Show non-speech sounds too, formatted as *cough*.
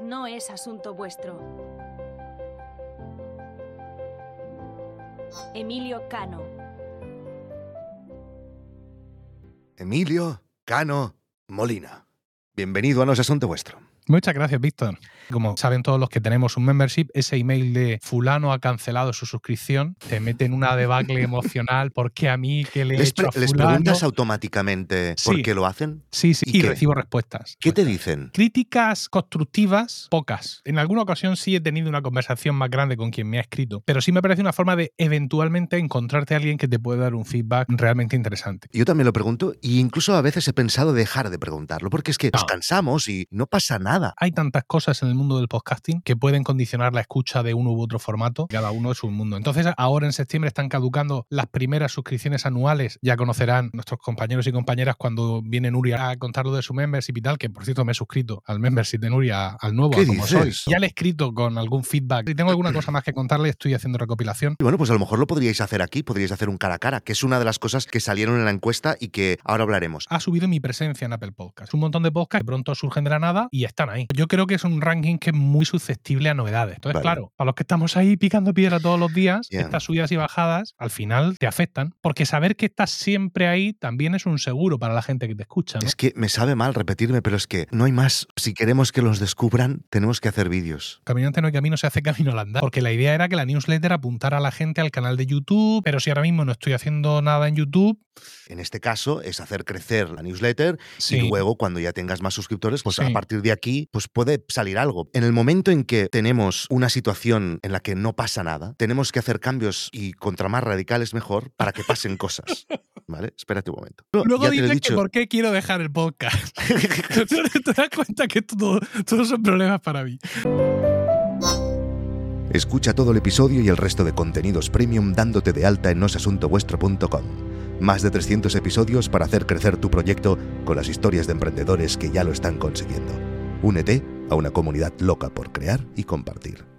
no es asunto vuestro. Emilio Cano. Emilio Cano Molina. Bienvenido a No es Asunto Vuestro. Muchas gracias, Víctor. Como saben todos los que tenemos un membership, ese email de fulano ha cancelado su suscripción te mete en una debacle emocional porque a mí que le he ¿Les, hecho a pre- les fulano? preguntas automáticamente por Sí. qué lo hacen? Sí, sí, ¿Y y, recibo respuestas. ¿Qué te dicen? Críticas constructivas, pocas. En alguna ocasión sí he tenido una conversación más grande con quien me ha escrito, pero sí me parece una forma de eventualmente encontrarte a alguien que te puede dar un feedback realmente interesante. Yo también lo pregunto e incluso a veces he pensado dejar de preguntarlo porque es que nos No. cansamos y no pasa nada. Hay tantas cosas en el mundo del podcasting que pueden condicionar la escucha de uno u otro formato. Cada uno es un mundo. Entonces, ahora en septiembre están caducando las primeras suscripciones anuales. Ya conocerán nuestros compañeros y compañeras cuando viene Nuria a contarlo de su membership y tal, que por cierto me he suscrito al membership de Nuria, al nuevo, ¿Qué a como soy. dices? Ya le he escrito con algún feedback. Si tengo alguna cosa más que contarle, estoy haciendo recopilación. Y bueno, pues a lo mejor lo podríais hacer aquí, podríais hacer un cara a cara, que es una de las cosas que salieron en la encuesta y que ahora hablaremos. ha subido mi presencia en Apple Podcast. Un montón de podcasts que pronto surgen de la nada y están ahí. Yo creo que es un ranking que es muy susceptible a novedades. Entonces, Vale. claro, a los que estamos ahí picando piedra todos los días, estas subidas y bajadas al final te afectan. Porque saber que estás siempre ahí también es un seguro para la gente que te escucha. ¿no? Es que me sabe mal repetirme, pero es que no hay más. Si queremos que los descubran, tenemos que hacer vídeos. Caminante no hay camino, se hace camino al andar. Porque la idea era que la newsletter apuntara a la gente al canal de YouTube, pero si ahora mismo no estoy haciendo nada en YouTube, En este caso es hacer crecer la newsletter sí. y luego cuando ya tengas más suscriptores, pues Sí. a partir de aquí pues puede salir algo. En el momento en que tenemos una situación en la que no pasa nada, tenemos que hacer cambios y contra más radicales mejor para que pasen cosas. *laughs* ¿Vale? Espérate un momento. No, Luego ya te dices que por qué quiero dejar el podcast. *laughs* ¿Te das cuenta que todo, todos son problemas para mí? Escucha todo el episodio y el resto de contenidos premium dándote de alta en nosasuntovuestro.com. Más de 300 episodios para hacer crecer tu proyecto con las historias de emprendedores que ya lo están consiguiendo. Únete a una comunidad loca por crear y compartir.